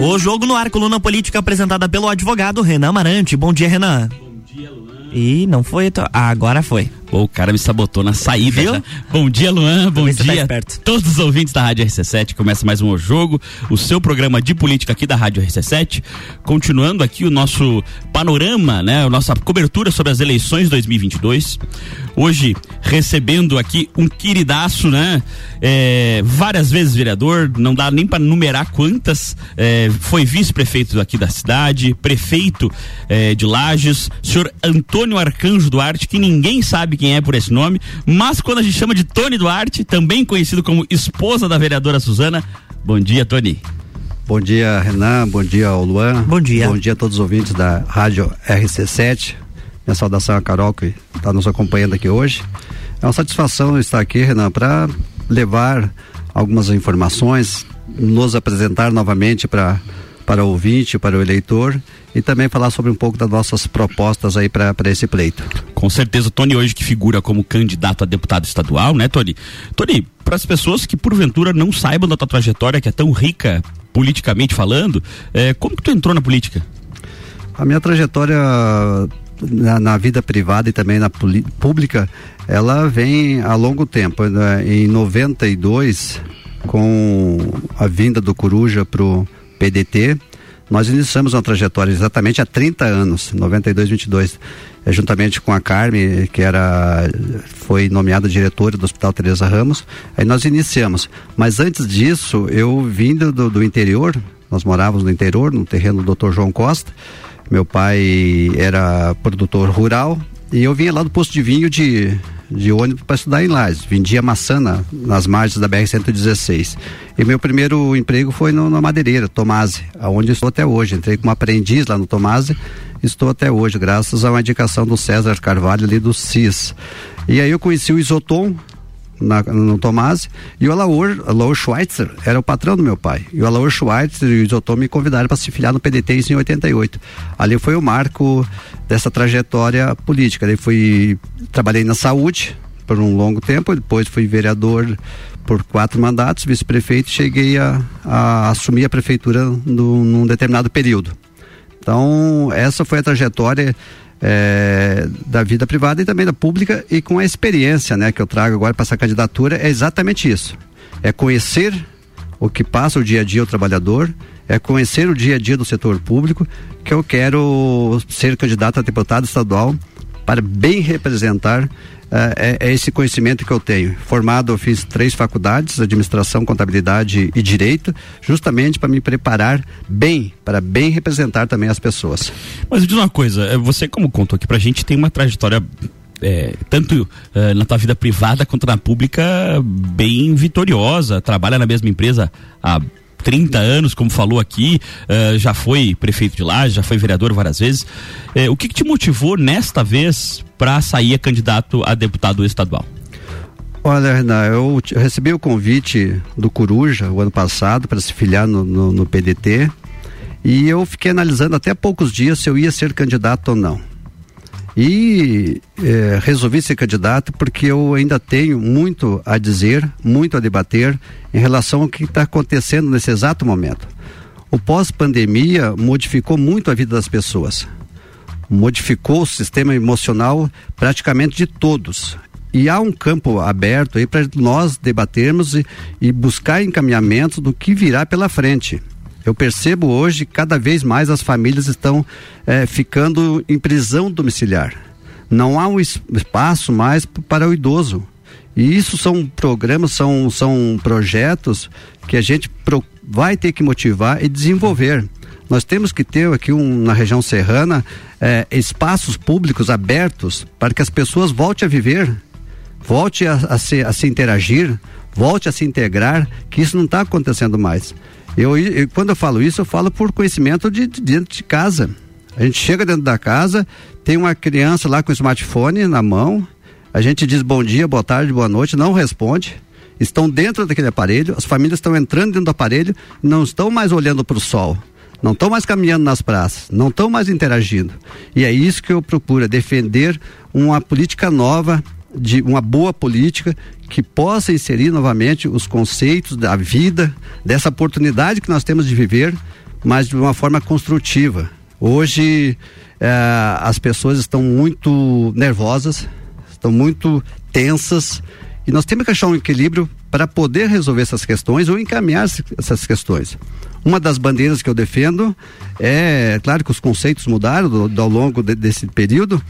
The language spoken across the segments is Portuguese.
O Jogo no Ar, coluna política apresentada pelo advogado Renan Amarante. Bom dia, Renan. Bom dia, Luan. E não foi. Ah, agora foi. Pô, o cara me sabotou na saída. Já. Bom dia, Luan. Bom tá dia. Tá todos os ouvintes da Rádio RC7. Começa mais um Jogo, o seu programa de política aqui da Rádio RC7. Continuando aqui o nosso panorama, né? A nossa cobertura sobre as eleições 2022. Hoje, recebendo aqui um queridaço, né? É, várias vezes vereador, não dá nem para numerar quantas. É, foi vice-prefeito aqui da cidade, prefeito é, de Lages, senhor Antônio Arcanjo Duarte, que ninguém sabe quem é por esse nome, mas quando a gente chama de Tony Duarte, também conhecido como esposa da vereadora Suzana. Bom dia, Tony. Bom dia, Renan. Bom dia ao Luan. Bom dia. Bom dia a todos os ouvintes da Rádio RC7. Minha saudação a Carol, que está nos acompanhando aqui hoje. É uma satisfação estar aqui, Renan, para levar algumas informações, nos apresentar novamente para para o ouvinte, para o eleitor e também falar sobre um pouco das nossas propostas aí para esse pleito. Com certeza, Tony hoje que figura como candidato a deputado estadual, né, Tony? Tony, para as pessoas que porventura não saibam da tua trajetória que é tão rica politicamente falando, é, como que tu entrou na política? A minha trajetória na, na, vida privada e também na pública, ela vem a longo tempo. Né? Em 92, com a vinda do Coruja pro PDT, nós iniciamos uma trajetória exatamente há 30 anos, 92, 22, é, juntamente com a Carme, que era foi nomeada diretora do Hospital Teresa Ramos. Aí nós iniciamos. Mas antes disso, eu vindo do, do interior, nós morávamos no interior, no terreno do Dr. João Costa. Meu pai era produtor rural e eu vinha lá do posto de vinho de de ônibus para estudar em Lages. Vendia maçã na, nas margens da BR-116. E meu primeiro emprego foi no, na madeireira, Tomase, aonde estou até hoje. Entrei como aprendiz lá no Tomase, estou até hoje, graças a uma indicação do César Carvalho ali do CIS. E aí eu conheci o Isotom, na, no Tomás, e o Alaor, Alaor Schweitzer era o patrão do meu pai. E o Alaor Schweitzer e o Isotô me convidaram para se filiar no PDT em 88. Ali foi o marco dessa trajetória política. Daí fui, trabalhei na saúde por um longo tempo, depois fui vereador por quatro mandatos, vice-prefeito, cheguei a, a, assumir a prefeitura num determinado período. Então, essa foi a trajetória é, da vida privada e também da pública e com a experiência né, que eu trago agora para essa candidatura é exatamente isso. É conhecer o que passa o dia a dia o trabalhador, é conhecer o dia a dia do setor público, que eu quero ser candidato a deputado estadual para bem representar é, é, esse conhecimento que eu tenho. Formado, eu fiz três faculdades, administração, contabilidade e direito, justamente para me preparar bem, para bem representar também as pessoas. Mas diz uma coisa, é, você como contou aqui pra gente tem uma trajetória é, tanto uh, na tua vida privada quanto na pública bem vitoriosa, trabalha na mesma empresa há 30 anos, como falou aqui, já foi prefeito de lá, já foi vereador várias vezes. O que, que, te motivou nesta vez para sair candidato a deputado estadual? Olha, Renan, eu, recebi o convite do Coruja o ano passado para se filiar no, no, no PDT e eu fiquei analisando até poucos dias se eu ia ser candidato ou não. E é, resolvi ser candidato porque eu ainda tenho muito a dizer, muito a debater em relação ao que está acontecendo nesse exato momento. O pós-pandemia modificou muito a vida das pessoas, modificou o sistema emocional praticamente de todos. E há um campo aberto aí para nós debatermos e, e buscar encaminhamentos do que virá pela frente. Eu percebo hoje cada vez mais as famílias estão é, ficando em prisão domiciliar. Não há um espaço mais para o idoso. E isso são programas, são, são projetos que a gente vai ter que motivar e desenvolver. Nós temos que ter aqui um, na região serrana é, espaços públicos abertos para que as pessoas voltem a viver, volte a, a, se, a se interagir, volte a se integrar, que isso não está acontecendo mais. Eu, eu, quando eu falo isso, eu falo por conhecimento de, de, dentro de casa. A gente chega dentro da casa, tem uma criança lá com o smartphone na mão, a gente diz bom dia, boa tarde, boa noite, não responde. Estão dentro daquele aparelho, as famílias estão entrando dentro do aparelho, não estão mais olhando para o sol, não estão mais caminhando nas praças, não estão mais interagindo. E é isso que eu procuro, é defender uma política nova de uma boa política que possa inserir novamente os conceitos da vida, dessa oportunidade que nós temos de viver, mas de uma forma construtiva. Hoje é, as pessoas estão muito nervosas, estão muito tensas e nós temos que achar um equilíbrio para poder resolver essas questões ou encaminhar essas questões. Uma das bandeiras que eu defendo é, claro que os conceitos mudaram do, do, ao longo de, desse período,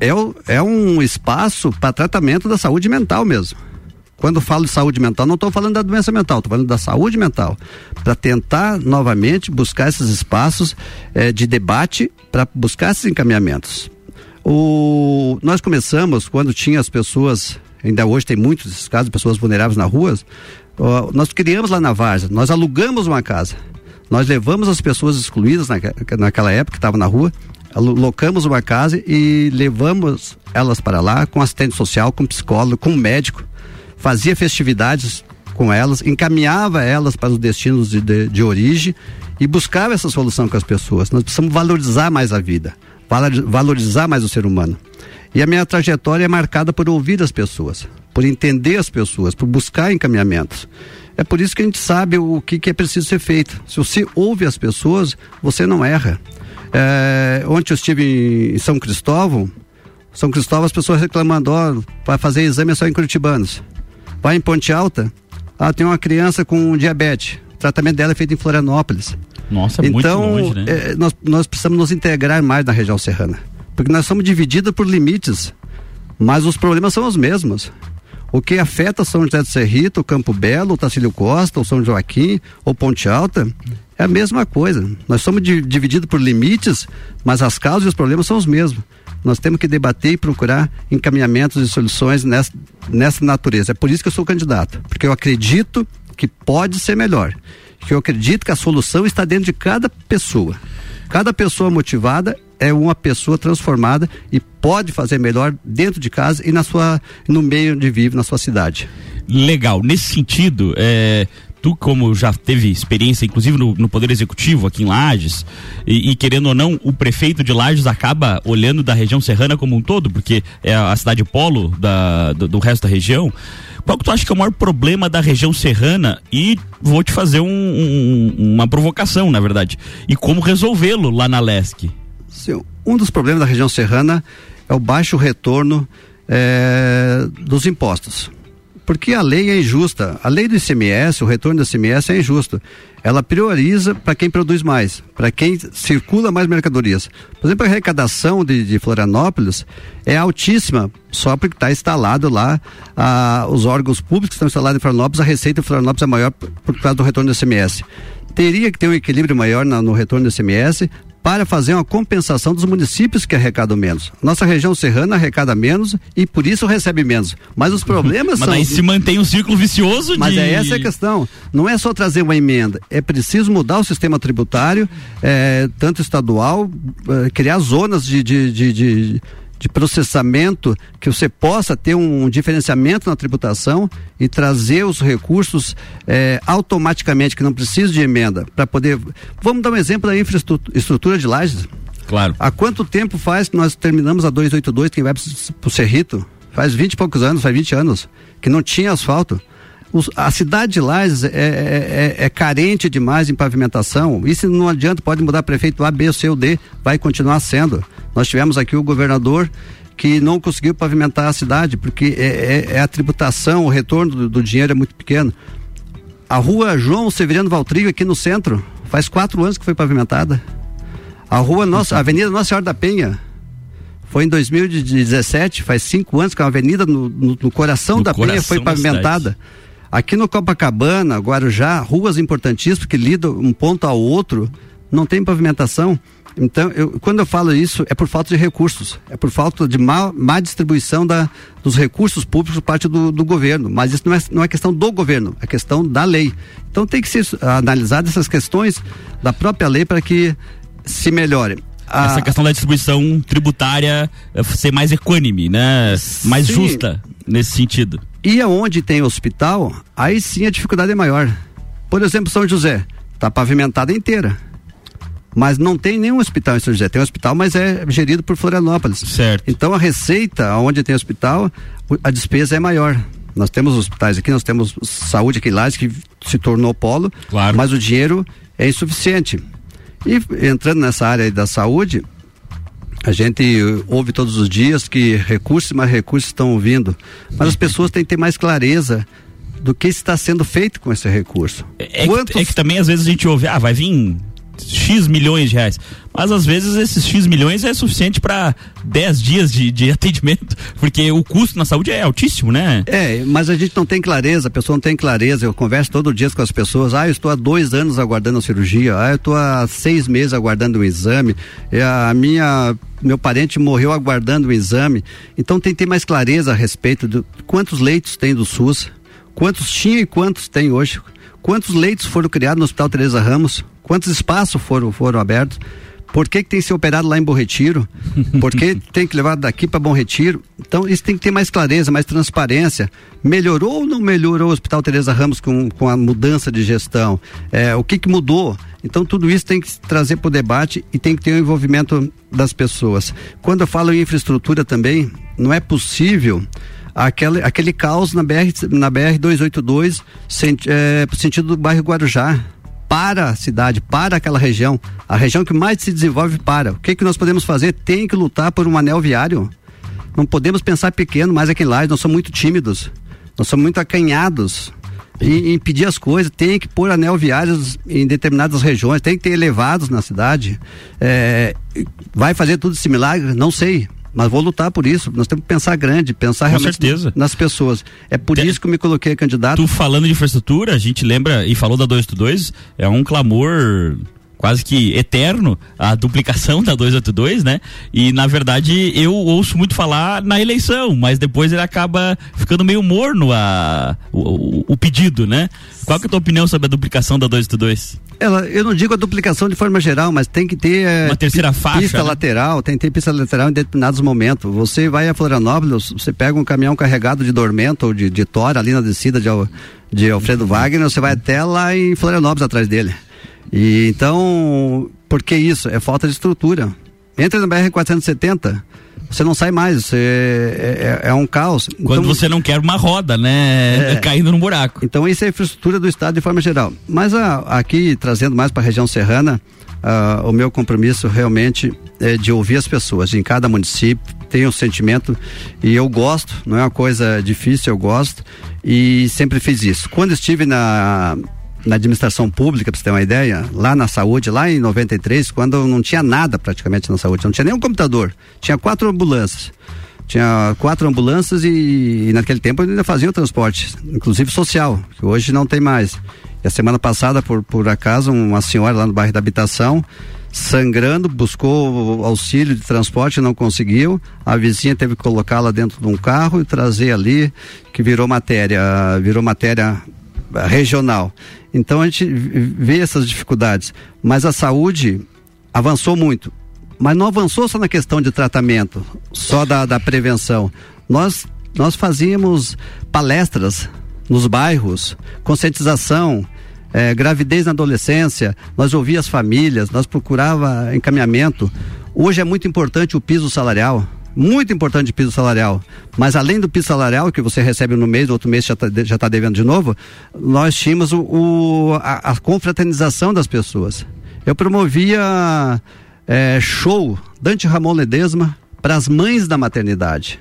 é, é um espaço para tratamento da saúde mental mesmo. Quando falo de saúde mental, não estou falando da doença mental, estou falando da saúde mental. Para tentar novamente buscar esses espaços eh, de debate, para buscar esses encaminhamentos. O, nós começamos quando tinha as pessoas, ainda hoje tem muitos desses casos, pessoas vulneráveis na rua. nós criamos lá na Varsa, nós alugamos uma casa. Nós levamos as pessoas excluídas na, naquela época que estavam na rua, locamos uma casa e levamos elas para lá com assistente social, com psicólogo, com médico fazia festividades com elas, encaminhava elas para os destinos de, de, de origem e buscava essa solução com as pessoas. Nós precisamos valorizar mais a vida, valorizar mais o ser humano. E a minha trajetória é marcada por ouvir as pessoas, por entender as pessoas, por buscar encaminhamentos. É por isso que a gente sabe o que, que é preciso ser feito. Se você ouve as pessoas, você não erra. É, ontem eu estive em São Cristóvão, São Cristóvão as pessoas reclamando, ó, para fazer exame é só em Curitibanos. Vai em Ponte Alta, ah, tem uma criança com diabetes. O tratamento dela é feito em Florianópolis. Nossa, então, muito longe, né? É, nós, nós precisamos nos integrar mais na região serrana. Porque nós somos divididos por limites, mas os problemas são os mesmos. O que afeta São José do Cerrito, Campo Belo, o Tacílio Costa, o São Joaquim ou Ponte Alta é a mesma coisa. Nós somos divididos por limites, mas as causas e os problemas são os mesmos. Nós temos que debater e procurar encaminhamentos e soluções nessa, nessa natureza. É por isso que eu sou candidato, porque eu acredito que pode ser melhor. Que eu acredito que a solução está dentro de cada pessoa. Cada pessoa motivada é uma pessoa transformada e pode fazer melhor dentro de casa e na sua no meio onde vive na sua cidade. Legal. Nesse sentido, é, tu como já teve experiência, inclusive no, no Poder Executivo aqui em Lages, e, e, querendo ou não, o prefeito de Lages acaba olhando da região serrana como um todo, porque é a cidade polo da, do, do resto da região. Qual que tu acha que é o maior problema da região serrana? E vou te fazer um, um, uma provocação, na verdade. E como resolvê-lo lá na LESC? Sim, um dos problemas da região serrana é o baixo retorno é, dos impostos porque a lei é injusta. A lei do ICMS, o retorno do ICMS é injusto. Ela prioriza para quem produz mais, para quem circula mais mercadorias. Por exemplo, a arrecadação de, de Florianópolis é altíssima, só porque está instalado lá ah, os órgãos públicos que estão instalados em Florianópolis, a receita de Florianópolis é maior por, por causa do retorno do ICMS teria que ter um equilíbrio maior na, no retorno do ICMS para fazer uma compensação dos municípios que arrecadam menos. Nossa região serrana arrecada menos e por isso recebe menos. Mas os problemas Mas são. Mas aí se mantém um círculo vicioso Mas de... é essa a questão. Não é só trazer uma emenda, é preciso mudar o sistema tributário, é, tanto estadual, é, criar zonas de, de, de, de de processamento, que você possa ter um diferenciamento na tributação e trazer os recursos é, automaticamente, que não precisa de emenda, para poder. Vamos dar um exemplo da infraestrutura de lajes. Claro. Há quanto tempo faz que nós terminamos a 282, quem vai para o Cerrito? Faz 20 e poucos anos, faz 20 anos, que não tinha asfalto. Os, a cidade de Lages é, é, é, é, carente demais em pavimentação. Isso não adianta, pode mudar prefeito A, B, C ou D, vai continuar sendo. Nós tivemos aqui o governador que não conseguiu pavimentar a cidade, porque é, é, é a tributação, o retorno do, do, dinheiro é muito pequeno. A rua João Severiano Valtrigo, aqui no centro, faz quatro anos que foi pavimentada. A rua Nossa, a Avenida Nossa Senhora da Penha, foi em 2017, faz cinco anos que a avenida no, no, no coração no da coração Penha foi pavimentada. Aqui no Copacabana, Guarujá, ruas importantíssimas que lidam um ponto ao outro, não tem pavimentação. Então, eu, quando eu falo isso, é por falta de recursos, é por falta de má, má distribuição da, dos recursos públicos por parte do, do governo. Mas isso não é, não é questão do governo, é questão da lei. Então, tem que ser analisadas essas questões da própria lei para que se melhore. Essa questão da distribuição tributária eh, ser mais equânime, né? Mais sim. justa nesse sentido. E aonde tem hospital, aí sim a dificuldade é maior. Por exemplo, São José, está pavimentada inteira. Mas não tem nenhum hospital em São José. Tem um hospital, mas é gerido por Florianópolis. Certo. Então a receita, onde tem hospital, a despesa é maior. Nós temos hospitais aqui, nós temos saúde aqui lá, que se tornou polo, claro. mas o dinheiro é insuficiente. E entrando nessa área da saúde, a gente ouve todos os dias que recursos e mais recursos estão vindo, mas as pessoas têm que ter mais clareza do que está sendo feito com esse recurso. É, é, Quantos... que, é que também às vezes a gente ouve, ah, vai vir X milhões de reais. Mas às vezes esses X milhões é suficiente para 10 dias de, de atendimento, porque o custo na saúde é altíssimo, né? É, mas a gente não tem clareza, a pessoa não tem clareza. Eu converso todo dia com as pessoas. Ah, eu estou há dois anos aguardando a cirurgia. Ah, eu estou há seis meses aguardando o exame. A minha meu parente morreu aguardando o exame. Então tem que ter mais clareza a respeito de quantos leitos tem do SUS, quantos tinha e quantos tem hoje, quantos leitos foram criados no Hospital Teresa Ramos, quantos espaços foram, foram abertos, por que, que tem que ser operado lá em Bom Retiro, por que tem que levar daqui para Bom Retiro. Então, isso tem que ter mais clareza, mais transparência. Melhorou ou não melhorou o Hospital Teresa Ramos com, com a mudança de gestão? É, o que, que mudou? Então, tudo isso tem que trazer para o debate e tem que ter o envolvimento das pessoas. Quando eu falo em infraestrutura também, não é possível aquele, aquele caos na BR, na BR 282, senti, é, sentido do bairro Guarujá para a cidade, para aquela região, a região que mais se desenvolve para. O que que nós podemos fazer? Tem que lutar por um anel viário. Não podemos pensar pequeno, mais aqui lá, nós somos muito tímidos. Nós somos muito acanhados em impedir as coisas, tem que pôr anel viários em determinadas regiões, tem que ter elevados na cidade. É, vai fazer tudo esse milagre? Não sei mas vou lutar por isso. Nós temos que pensar grande, pensar Com realmente certeza. nas pessoas. É por Tem, isso que eu me coloquei candidato. Tu falando de infraestrutura, a gente lembra e falou da 282, é um clamor quase que eterno a duplicação da 282, né? E na verdade eu ouço muito falar na eleição, mas depois ele acaba ficando meio morno a, o, o, pedido, né? Qual que é a tua opinião sobre a duplicação da 282? Ela, eu não digo a duplicação de forma geral, mas tem que ter é, uma terceira faixa, pista né? lateral, tem que ter pista lateral em determinados momentos. Você vai a Florianópolis, você pega um caminhão carregado de dormento ou de, de tora ali na descida de, de Alfredo Wagner, você vai até lá em Florianópolis atrás dele. E então, por que isso? É falta de estrutura. Entra no BR 470, você não sai mais, você é, é, é um caos. Quando então, você não quer uma roda, né? É, Caindo no buraco. Então isso é a infraestrutura do estado de forma geral. Mas a, aqui, trazendo mais para a região serrana, uh, o meu compromisso realmente é de ouvir as pessoas em cada município, tem um sentimento e eu gosto, não é uma coisa difícil, eu gosto e sempre fiz isso. Quando estive na na administração pública, para você ter uma ideia, lá na saúde, lá em 93, quando não tinha nada praticamente na saúde, não tinha nem um computador, tinha quatro ambulâncias. Tinha quatro ambulâncias e, e naquele tempo ainda fazia o transporte, inclusive social, que hoje não tem mais. E a semana passada, por, por acaso, uma senhora lá no bairro da habitação, sangrando, buscou auxílio de transporte, não conseguiu. A vizinha teve que colocá-la dentro de um carro e trazer ali, que virou matéria, virou matéria regional. Então a gente vê essas dificuldades, mas a saúde avançou muito. Mas não avançou só na questão de tratamento, só da, da prevenção. Nós, nós fazíamos palestras nos bairros, conscientização, é, gravidez na adolescência, nós ouvia as famílias, nós procurava encaminhamento. Hoje é muito importante o piso salarial muito importante de piso salarial. Mas além do piso salarial que você recebe no mês, outro mês já está já tá devendo de novo, nós tínhamos o, o a, a, confraternização das pessoas. Eu promovia é, show Dante Ramon Ledesma para as mães da maternidade.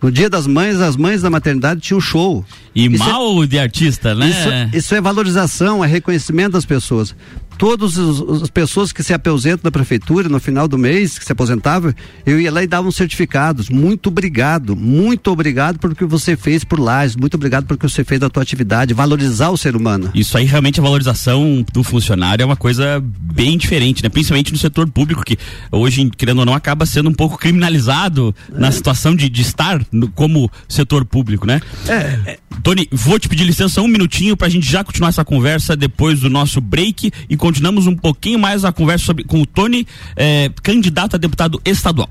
No dia das mães, as mães da maternidade tinham show. E isso é mal é, de artista, né? Isso, isso, é valorização, é reconhecimento das pessoas todas as pessoas que se aposentam da prefeitura no final do mês, que se aposentavam, eu ia lá e dava uns certificados. Muito obrigado, muito obrigado por que você fez por lá, muito obrigado por que você fez da tua atividade, valorizar o ser humano. Isso aí realmente a valorização do funcionário é uma coisa bem diferente, né? Principalmente no setor público, que hoje, querendo ou não, acaba sendo um pouco criminalizado é. na situação de, de estar no, como setor público, né? É, é. Tony, vou te pedir licença um minutinho pra gente já continuar essa conversa depois do nosso break e continuamos um pouquinho mais a conversa sobre, com o Tony, eh, candidato a deputado estadual.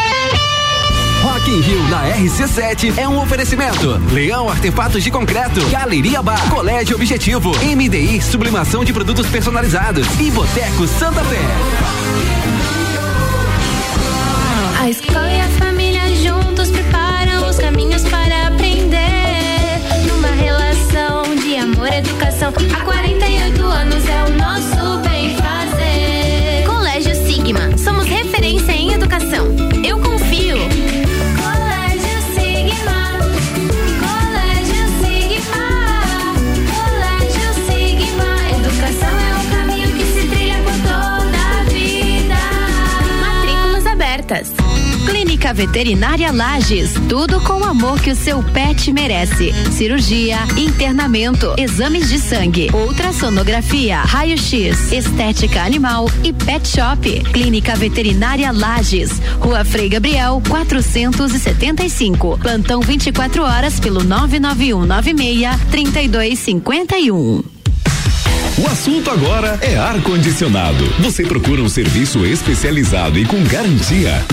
Rock in Rio na RC7 é um oferecimento. Leão Artefatos de Concreto, Galeria Bar, Colégio Objetivo, MDI Sublimação de Produtos Personalizados e Boteco Santa Fé. A escola e a família juntos preparam os caminhos para aprender. Numa relação de amor educação, há 48 Clínica Veterinária Lages, tudo com o amor que o seu pet merece. Cirurgia, internamento, exames de sangue, ultrassonografia, raio-x, estética animal e pet shop. Clínica Veterinária Lages, Rua Frei Gabriel, 475. Plantão 24 horas pelo 991 96 3251. O assunto agora é ar-condicionado. Você procura um serviço especializado e com garantia.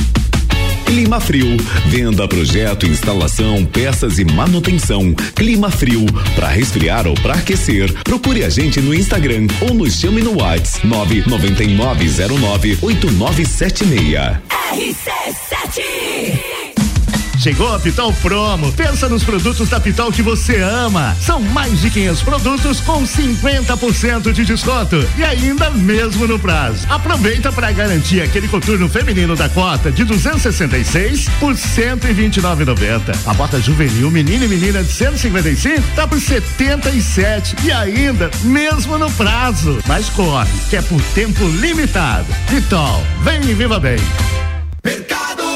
Clima Frio. Venda, projeto, instalação, peças e manutenção. Clima Frio. Para resfriar ou para aquecer, procure a gente no Instagram ou nos chame no WhatsApp 99909 8976. RC7 Chegou a Pitol Promo. Pensa nos produtos da Pitol que você ama. São mais de 500 produtos com 50% de desconto e ainda mesmo no prazo. Aproveita para garantir aquele coturno feminino da cota de 266 por 129,90. A bota juvenil menino e menina de 155 tá por 77 e ainda mesmo no prazo. Mas corre, que é por tempo limitado. Pitol, vem e viva bem. Mercado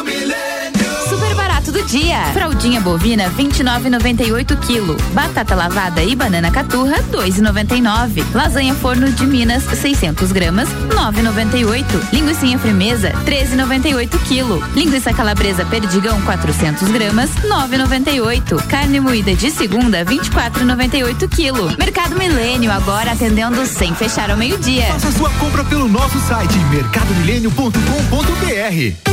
do dia. Fraldinha bovina 29,98 kg. Batata lavada e banana caturra 2,99. Lasanha forno de Minas 600 gramas 9,98. Linguiça firmeza 13,98 kg. Linguiça calabresa perdigão 400 gramas 9,98. Carne moída de segunda 24,98 kg. Mercado Milênio agora atendendo sem fechar ao meio-dia. Faça sua compra pelo nosso site mercadomilênio.com.br.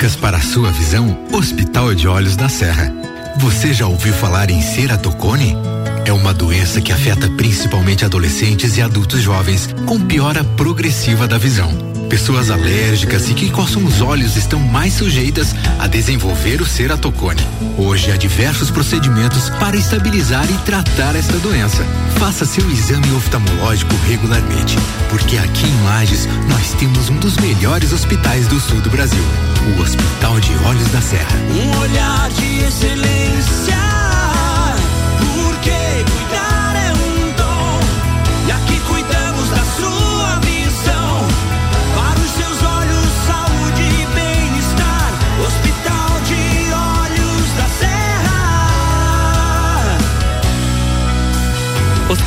Dicas para a sua visão: Hospital de Olhos da Serra. Você já ouviu falar em ceratocone? É uma doença que afeta principalmente adolescentes e adultos jovens, com piora progressiva da visão. Pessoas alérgicas e que coçam os olhos estão mais sujeitas a desenvolver o ceratocone. Hoje há diversos procedimentos para estabilizar e tratar esta doença. Faça seu exame oftalmológico regularmente, porque aqui em Lages nós temos um dos melhores hospitais do sul do Brasil, o Hospital de Olhos da Serra. Um olhar de excelência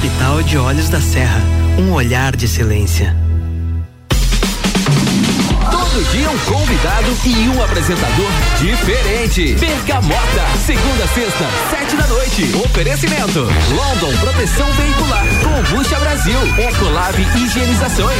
Hospital de Olhos da Serra, um olhar de excelência. Todo dia um convidado e um apresentador diferente. Bergamota, segunda, sexta, sete da noite. Oferecimento: London Proteção Veicular, Combucha Brasil, Ecolab Higienizações.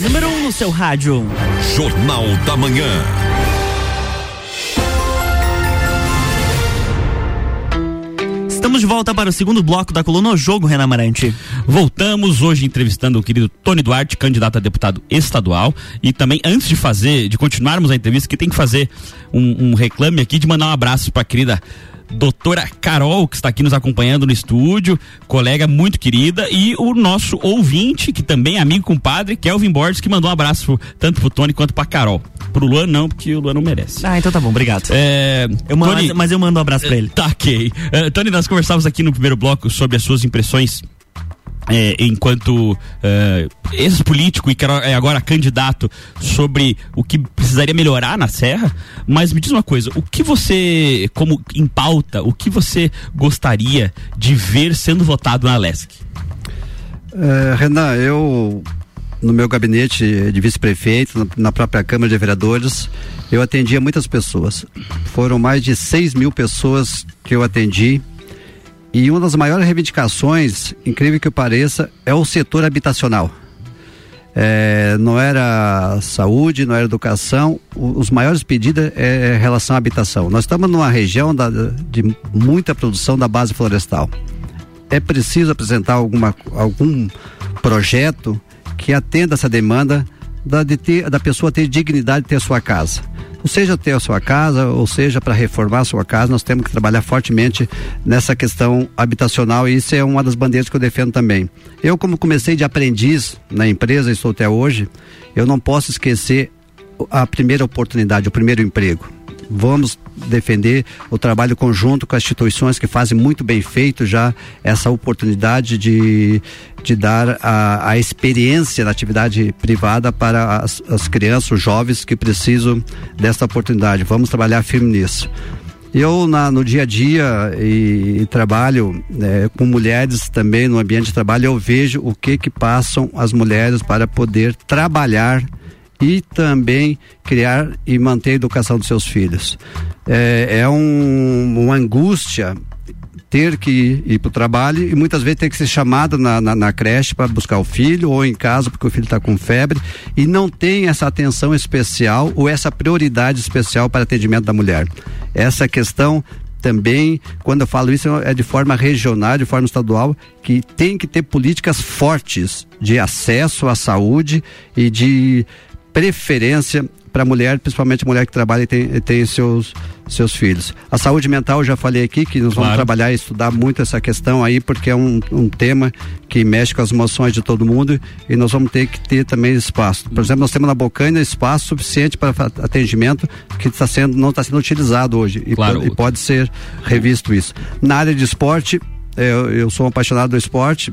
Número 1 um no seu rádio. Jornal da Manhã. Estamos de volta para o segundo bloco da coluna O Jogo, Renan Amarante. Voltamos hoje entrevistando o querido Tony Duarte, candidato a deputado estadual. E também, antes de fazer, de continuarmos a entrevista, que tem que fazer um, um reclame aqui de mandar um abraço para a querida doutora Carol, que está aqui nos acompanhando no estúdio, colega muito querida, e o nosso ouvinte, que também é amigo compadre, Kelvin Borges, que mandou um abraço tanto pro Tony quanto pra Carol. Pro Luan não, porque o Luan não merece. Ah, então tá bom, obrigado. É, eu mando, Tony, mas eu mando um abraço pra ele. Tá, ok. Uh, Tony, nós conversávamos aqui no primeiro bloco sobre as suas impressões é, enquanto é, ex-político e que é agora candidato sobre o que precisaria melhorar na Serra, mas me diz uma coisa, o que você, como em pauta, o que você gostaria de ver sendo votado na LESC? É, Renan, eu no meu gabinete de vice-prefeito, na própria Câmara de Vereadores, eu atendia muitas pessoas. Foram mais de 6 mil pessoas que eu atendi e uma das maiores reivindicações, incrível que pareça, é o setor habitacional. É, não era saúde, não era educação, os maiores pedidos é, é relação à habitação. Nós estamos numa região da, de muita produção da base florestal. É preciso apresentar alguma, algum projeto que atenda essa demanda da, de ter, da pessoa ter dignidade de ter sua casa seja ter a sua casa, ou seja para reformar a sua casa, nós temos que trabalhar fortemente nessa questão habitacional e isso é uma das bandeiras que eu defendo também. Eu, como comecei de aprendiz na empresa e estou até hoje, eu não posso esquecer a primeira oportunidade, o primeiro emprego vamos defender o trabalho conjunto com as instituições que fazem muito bem feito já essa oportunidade de, de dar a, a experiência da atividade privada para as, as crianças, os jovens que precisam dessa oportunidade. Vamos trabalhar firme nisso. Eu, na, no dia a dia, e, e trabalho é, com mulheres também no ambiente de trabalho, eu vejo o que que passam as mulheres para poder trabalhar e também criar e manter a educação dos seus filhos. É, é um, uma angústia ter que ir para o trabalho e muitas vezes ter que ser chamada na, na, na creche para buscar o filho ou em casa porque o filho está com febre e não tem essa atenção especial ou essa prioridade especial para atendimento da mulher. Essa questão também, quando eu falo isso, é de forma regional, de forma estadual, que tem que ter políticas fortes de acesso à saúde e de preferência para a mulher, principalmente a mulher que trabalha e tem, tem seus, seus filhos. A saúde mental, eu já falei aqui que nós claro. vamos trabalhar e estudar muito essa questão aí, porque é um, um tema que mexe com as emoções de todo mundo e nós vamos ter que ter também espaço. Por exemplo, nós temos na Bocaina espaço suficiente para atendimento que está sendo, não está sendo utilizado hoje e, claro. pode, e pode ser revisto isso. Na área de esporte, eu, eu sou um apaixonado do esporte.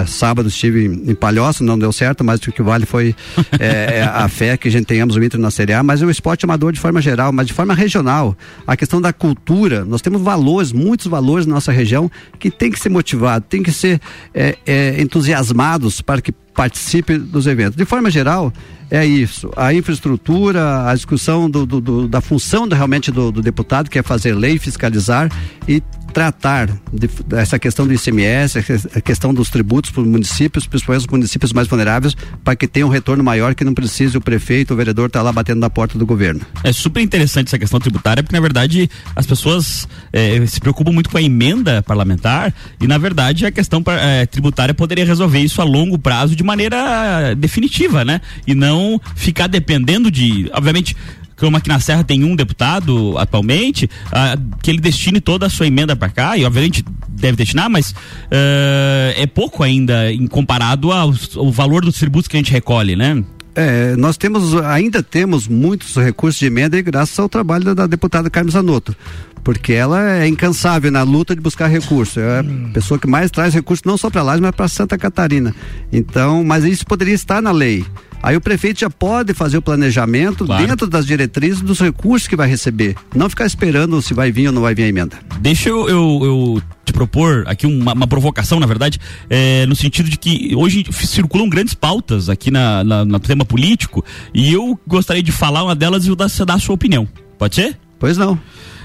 É, sábado estive em, Palhoça, não deu certo, mas o que vale foi é, é, a fé que a gente tenhamos o Inter na Série A. Mas o esporte amador de forma geral, mas de forma regional. A questão da cultura, nós temos valores, muitos valores na nossa região que tem que ser motivado, tem que ser é, é, entusiasmados para que participe dos eventos. De forma geral, é isso. A infraestrutura, a discussão do, do, do, da função do, realmente do, do, deputado, que é fazer lei, fiscalizar e tratar de, essa questão do ICMS, a questão dos tributos para os municípios, principalmente os municípios mais vulneráveis, para que tenha um retorno maior, que não precise o prefeito, o vereador estar tá lá batendo na porta do governo. É super interessante essa questão tributária, porque na verdade as pessoas é, se preocupam muito com a emenda parlamentar e na verdade a questão é, tributária poderia resolver isso a longo prazo de maneira definitiva, né? E não ficar dependendo de, obviamente, como aqui na Serra tem um deputado atualmente, ah, que ele destine toda a sua emenda para cá, e obviamente deve destinar, mas uh, é pouco ainda em comparado ao, ao valor dos tributos que a gente recolhe, né? É, nós temos, ainda temos muitos recursos de emenda e graças ao trabalho da, da deputada Carmen Zanotto porque ela é incansável na luta de buscar recursos. É a hum. pessoa que mais traz recursos não só para lá, mas para Santa Catarina. Então, mas isso poderia estar na lei. Aí o prefeito já pode fazer o planejamento claro. dentro das diretrizes dos recursos que vai receber. Não ficar esperando se vai vir ou não vai vir a emenda. Deixa eu, eu, eu te propor aqui uma, uma provocação, na verdade, é, no sentido de que hoje circulam grandes pautas aqui na, na, no tema político e eu gostaria de falar uma delas e dar, dar a sua opinião. Pode ser? Pois não.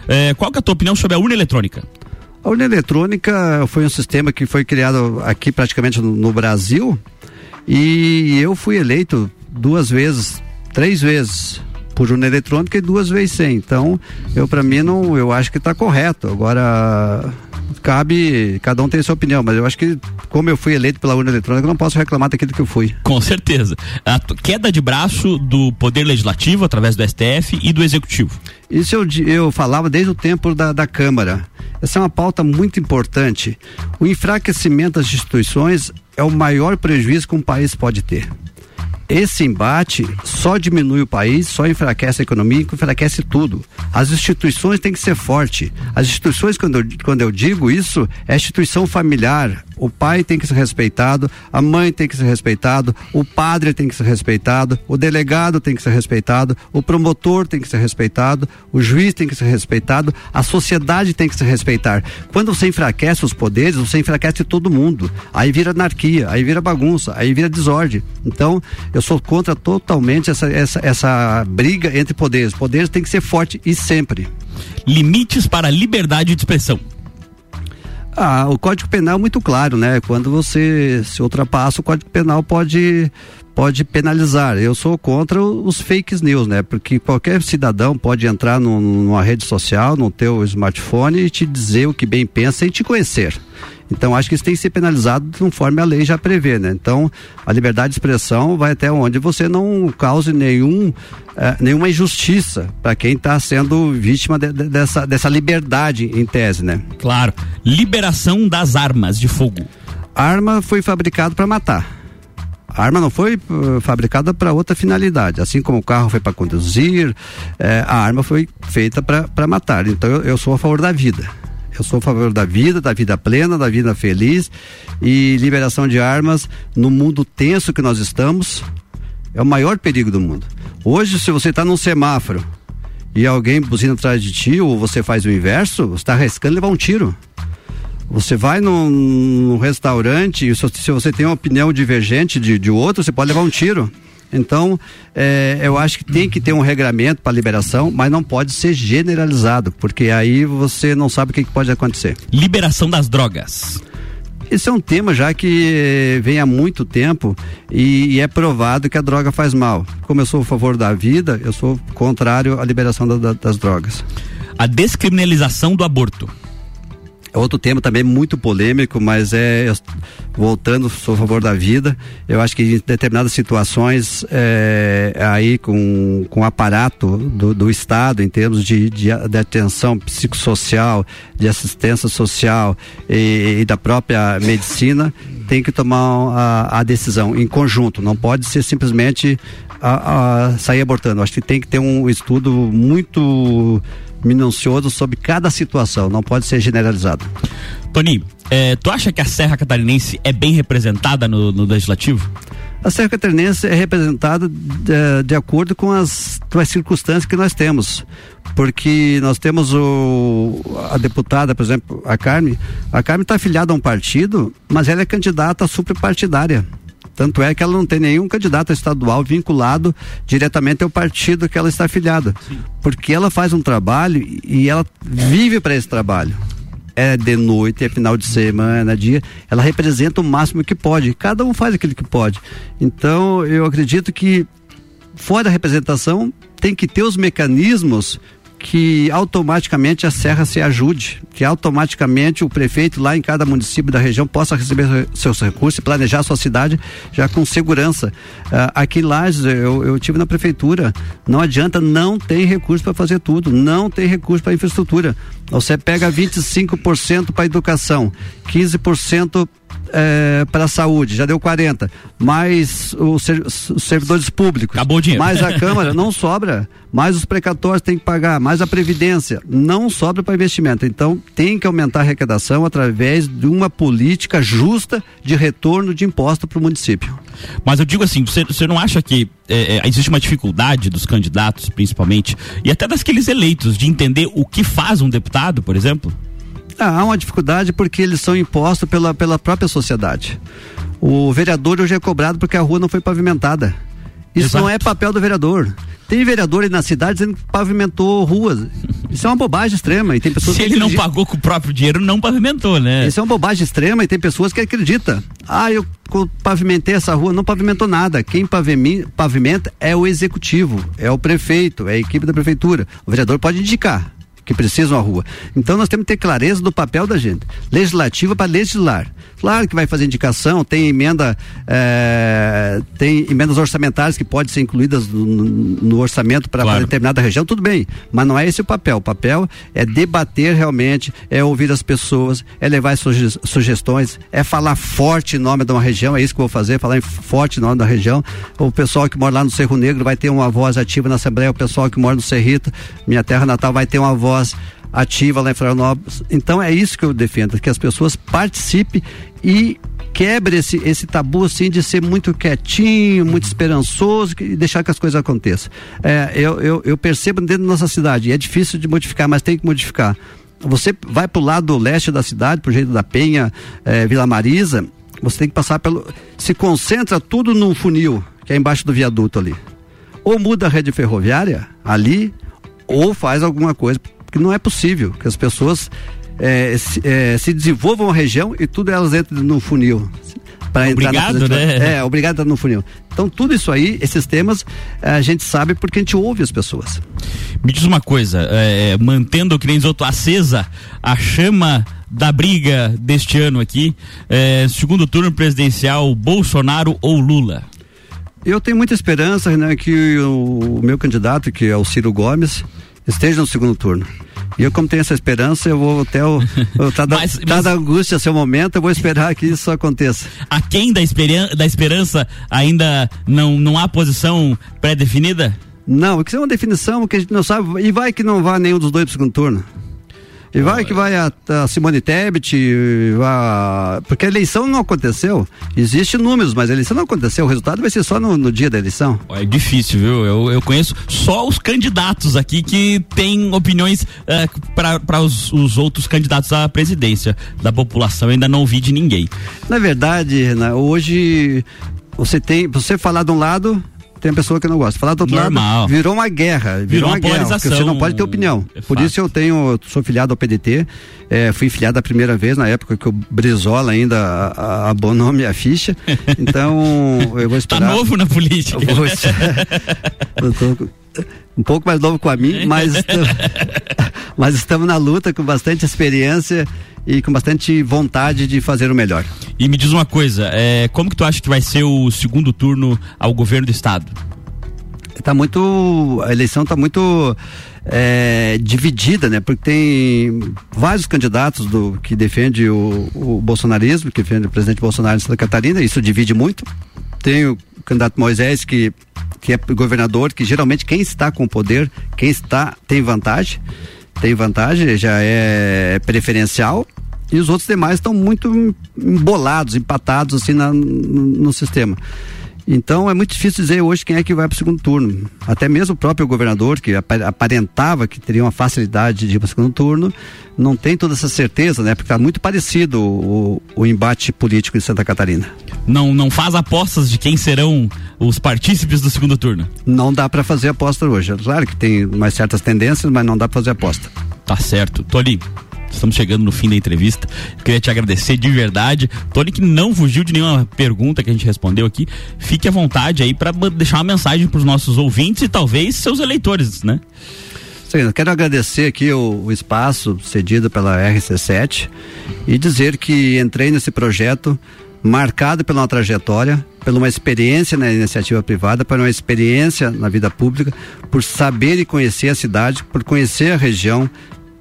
É, qual é a tua opinião sobre a urna eletrônica? A urna eletrônica foi um sistema que foi criado aqui praticamente no, no Brasil e eu fui eleito duas vezes, três vezes por urna eletrônica e duas vezes sem. Então, eu para mim não, eu acho que está correto. Agora cabe, cada um tem sua opinião, mas eu acho que como eu fui eleito pela urna eletrônica, eu não posso reclamar daquilo que eu fui. Com certeza. A queda de braço do poder legislativo através do STF e do executivo. Isso eu, eu falava desde o tempo da, da Câmara. Essa é uma pauta muito importante. O enfraquecimento das instituições é o maior prejuízo que um país pode ter esse embate só diminui o país, só enfraquece a economia, enfraquece tudo. As instituições têm que ser fortes. As instituições, quando eu, quando eu digo isso, é instituição familiar, o pai tem que ser respeitado, a mãe tem que ser respeitado, o padre tem que ser respeitado, o delegado tem que ser respeitado, o promotor tem que ser respeitado, o juiz tem que ser respeitado, a sociedade tem que se respeitar. Quando você enfraquece os poderes, você enfraquece todo mundo. Aí vira anarquia, aí vira bagunça, aí vira desordem. Então, eu sou contra totalmente essa, essa, essa briga entre poderes. Poderes tem que ser forte e sempre. Limites para a liberdade de expressão. Ah, o Código Penal é muito claro, né? Quando você se ultrapassa, o Código Penal pode pode penalizar. Eu sou contra os fake news, né? Porque qualquer cidadão pode entrar no, numa rede social, no teu smartphone e te dizer o que bem pensa e te conhecer. Então acho que isso tem que ser penalizado conforme a lei já prevê, né? Então a liberdade de expressão vai até onde você não cause nenhum eh, nenhuma injustiça para quem está sendo vítima de, de, dessa, dessa liberdade em tese, né? Claro. Liberação das armas de fogo. Arma foi fabricada para matar. A arma não foi uh, fabricada para outra finalidade. Assim como o carro foi para conduzir, eh, a arma foi feita para matar. Então eu, eu sou a favor da vida. Eu sou a favor da vida, da vida plena, da vida feliz e liberação de armas no mundo tenso que nós estamos é o maior perigo do mundo. Hoje, se você está num semáforo e alguém buzina atrás de ti ou você faz o inverso, você está arriscando levar um tiro. Você vai num, num restaurante e se, você tem uma opinião divergente de, de outro, você pode levar um tiro. Então, é, eu acho que tem que ter um regramento para liberação, mas não pode ser generalizado, porque aí você não sabe o que, que pode acontecer. Liberação das drogas. Esse é um tema já que vem há muito tempo e, e, é provado que a droga faz mal. Como eu sou a favor da vida, eu sou contrário à liberação da, da, das drogas. A descriminalização do aborto. É outro tema também muito polêmico, mas é voltando, sou a favor da vida. Eu acho que em determinadas situações é, aí com, com o aparato do, do Estado em termos de, de, de, atenção psicossocial, de assistência social e, e da própria medicina, tem que tomar a, a, decisão em conjunto. Não pode ser simplesmente a, a sair abortando. Acho que tem que ter um estudo muito minucioso sobre cada situação, não pode ser generalizado. Tony, é, tu acha que a Serra Catarinense é bem representada no, no Legislativo? A Serra Catarinense é representada de, de acordo com as, com as circunstâncias que nós temos porque nós temos o, a deputada, por exemplo, a Carme, a Carme está afiliada a um partido, mas ela é candidata superpartidária. Tanto é que ela não tem nenhum candidato estadual vinculado diretamente ao partido que ela está afiliada. Sim. Porque ela faz um trabalho e ela vive para esse trabalho. É de noite, é final de semana, é dia. Ela representa o máximo que pode. Cada um faz aquilo que pode. Então, eu acredito que fora da representação, tem que ter os mecanismos que automaticamente a Serra se ajude, que automaticamente o prefeito lá em cada município da região possa receber seus recursos e planejar a sua cidade já com segurança. Uh, aqui em Lages, eu, eu tive na prefeitura, não adianta, não tem recurso para fazer tudo, não tem recurso para infraestrutura. Você pega 25% para educação, 15% é, para a saúde, já deu 40. Mais os, os servidores públicos. Acabou o dinheiro. Mais a Câmara, não sobra. Mais os precatórios tem que pagar, mais a Previdência. Não sobra para investimento. Então, tem que aumentar a arrecadação através de uma política justa de retorno de imposto para o município. Mas eu digo assim, você, você não acha que é, é, existe uma dificuldade dos candidatos, principalmente, e até daqueles eleitos, de entender o que faz um deputado, por exemplo? Há uma dificuldade porque eles são impostos pela, pela própria sociedade. O vereador hoje é cobrado porque a rua não foi pavimentada. Isso Exato. não é papel do vereador. Tem vereador aí na cidade dizendo que pavimentou ruas. Isso é uma bobagem extrema. E tem pessoas Se ele não pagou com o próprio dinheiro, não pavimentou, né? Isso é uma bobagem extrema e tem pessoas que acreditam. Ah, eu pavimentei essa rua, não pavimentou nada. Quem pavimenta é o executivo, é o prefeito, é a equipe da prefeitura. O vereador pode indicar que precisam a rua. Então nós temos que ter clareza do papel da gente. Legislativa para legislar. Claro que vai fazer indicação, tem emenda, é, tem emendas orçamentárias que podem ser incluídas no, no orçamento para claro. determinada região, tudo bem, mas não é esse o papel. O papel é debater realmente, é ouvir as pessoas, é levar suge sugestões, é falar forte em nome de uma região, é isso que eu vou fazer, falar forte em nome da região. O pessoal que mora lá no Cerro Negro vai ter uma voz ativa na Assembleia, o pessoal que mora no Cerrito, minha terra natal, vai ter uma voz ativa lá em Florianópolis. Então é isso que eu defendo, que as pessoas participem e quebre esse, esse tabu assim de ser muito quietinho, muito esperançoso e deixar que as coisas aconteçam. É, eu, eu, eu percebo dentro da nossa cidade, é difícil de modificar, mas tem que modificar. Você vai para o lado leste da cidade, pro jeito da Penha, é, Vila Marisa, você tem que passar pelo. Se concentra tudo num funil, que é embaixo do viaduto ali. Ou muda a rede ferroviária ali, ou faz alguma coisa que não é possível que as pessoas é, se, é, se, desenvolvam a região e tudo elas entram no funil. Entrar obrigado, né? É, obrigado no funil. Então, tudo isso aí, esses temas, a gente sabe porque a gente ouve as pessoas. Me diz uma coisa, é, mantendo, que nem outro, acesa a chama da briga deste ano aqui, é, segundo turno presidencial, Bolsonaro ou Lula? Eu tenho muita esperança né, que o meu candidato, que é o Ciro Gomes, esteja no segundo turno. E eu, como tenho essa esperança, eu vou até o. tá da, mas, tá da angústia seu momento, eu vou esperar que isso aconteça. A quem da, esperan da esperança ainda não, não há posição pré-definida? Não, isso é uma definição que a gente não sabe. E vai que não vá nenhum dos dois pro segundo turno. E vai que vai a, a Simone Tebet, vai, porque a eleição não aconteceu. Existem números, mas a eleição não aconteceu. O resultado vai ser só no, no dia da eleição. É difícil, viu? Eu, eu conheço só os candidatos aqui que têm opiniões uh, para os, os outros candidatos à presidência da população. Eu ainda não ouvi de ninguém. Na verdade, Renan, hoje você tem, você falar de um lado, tem pessoa que não gosta. Falar do outro Normal. lado, virou uma guerra. Virou, virou uma, uma guerra. Porque você não pode ter opinião. É Por isso eu tenho, sou filiado ao PDT, é, fui filiado a primeira vez na época que o Brizola ainda abonou minha ficha. Então, eu vou esperar. Tá novo na política. Eu vou, eu tô, um pouco mais novo com a mim, mas, mas estamos na luta com bastante experiência e com bastante vontade de fazer o melhor. E me diz uma coisa, é, como que tu acha que vai ser o segundo turno ao governo do estado? Tá muito, a eleição está muito é, dividida, né? Porque tem vários candidatos do que defende o, o bolsonarismo, que defende o presidente Bolsonaro em Santa Catarina, isso divide muito. Tem o candidato Moisés que que é governador, que geralmente quem está com o poder, quem está tem vantagem, tem vantagem, já é preferencial e os outros demais estão muito embolados, empatados assim na, no, no, sistema. Então é muito difícil dizer hoje quem é que vai para o segundo turno. Até mesmo o próprio governador, que aparentava que teria uma facilidade de ir para o segundo turno, não tem toda essa certeza, né? Porque está muito parecido o, o, embate político em Santa Catarina. Não, não faz apostas de quem serão os partícipes do segundo turno? Não dá para fazer aposta hoje. Claro que tem mais certas tendências, mas não dá para fazer aposta. Tá certo. Tony, estamos chegando no fim da entrevista. Eu queria te agradecer de verdade. Tony, que não fugiu de nenhuma pergunta que a gente respondeu aqui. Fique à vontade aí para deixar uma mensagem para os nossos ouvintes e talvez seus eleitores, né? Sim, quero agradecer aqui o, o espaço cedido pela RC7 e dizer que entrei nesse projeto marcado pela uma trajetória, pela uma experiência na iniciativa privada, por uma experiência na vida pública, por saber e conhecer a cidade, por conhecer a região,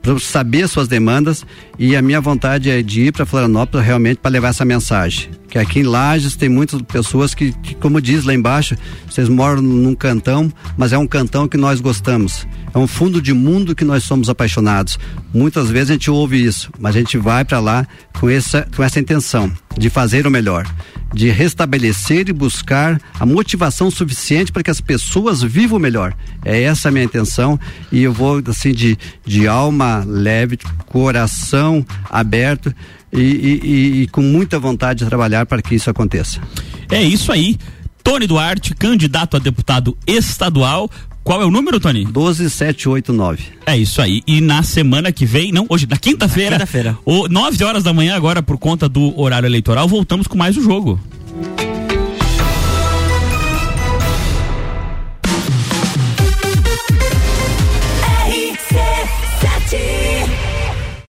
para saber suas demandas e a minha vontade é de ir para Florianópolis realmente para levar essa mensagem. Que aqui em Lages tem muitas pessoas que, que, como diz lá embaixo, vocês moram num cantão, mas é um cantão que nós gostamos. É um fundo de mundo que nós somos apaixonados. Muitas vezes a gente ouve isso, mas a gente vai para lá com essa, com essa intenção de fazer o melhor, de restabelecer e buscar a motivação suficiente para que as pessoas vivam melhor. É essa a minha intenção e eu vou assim de, de alma leve, coração aberto e, e, e com muita vontade de trabalhar para que isso aconteça. É isso aí. Tony Duarte, candidato a deputado estadual. Qual é o número, Tony? 12789. É isso aí. E na semana que vem, não, hoje, na quinta-feira, quinta-feira, 9 horas da manhã, agora por conta do horário eleitoral, voltamos com mais o um jogo.